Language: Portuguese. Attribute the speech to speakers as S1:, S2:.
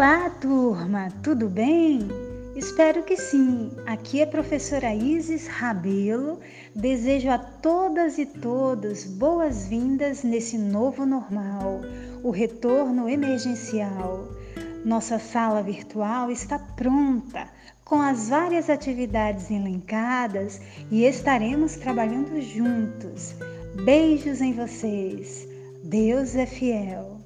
S1: Olá, turma, tudo bem? Espero que sim. Aqui é a professora Isis Rabelo. Desejo a todas e todos boas-vindas nesse novo normal, o retorno emergencial. Nossa sala virtual está pronta, com as várias atividades elencadas e estaremos trabalhando juntos. Beijos em vocês. Deus é fiel.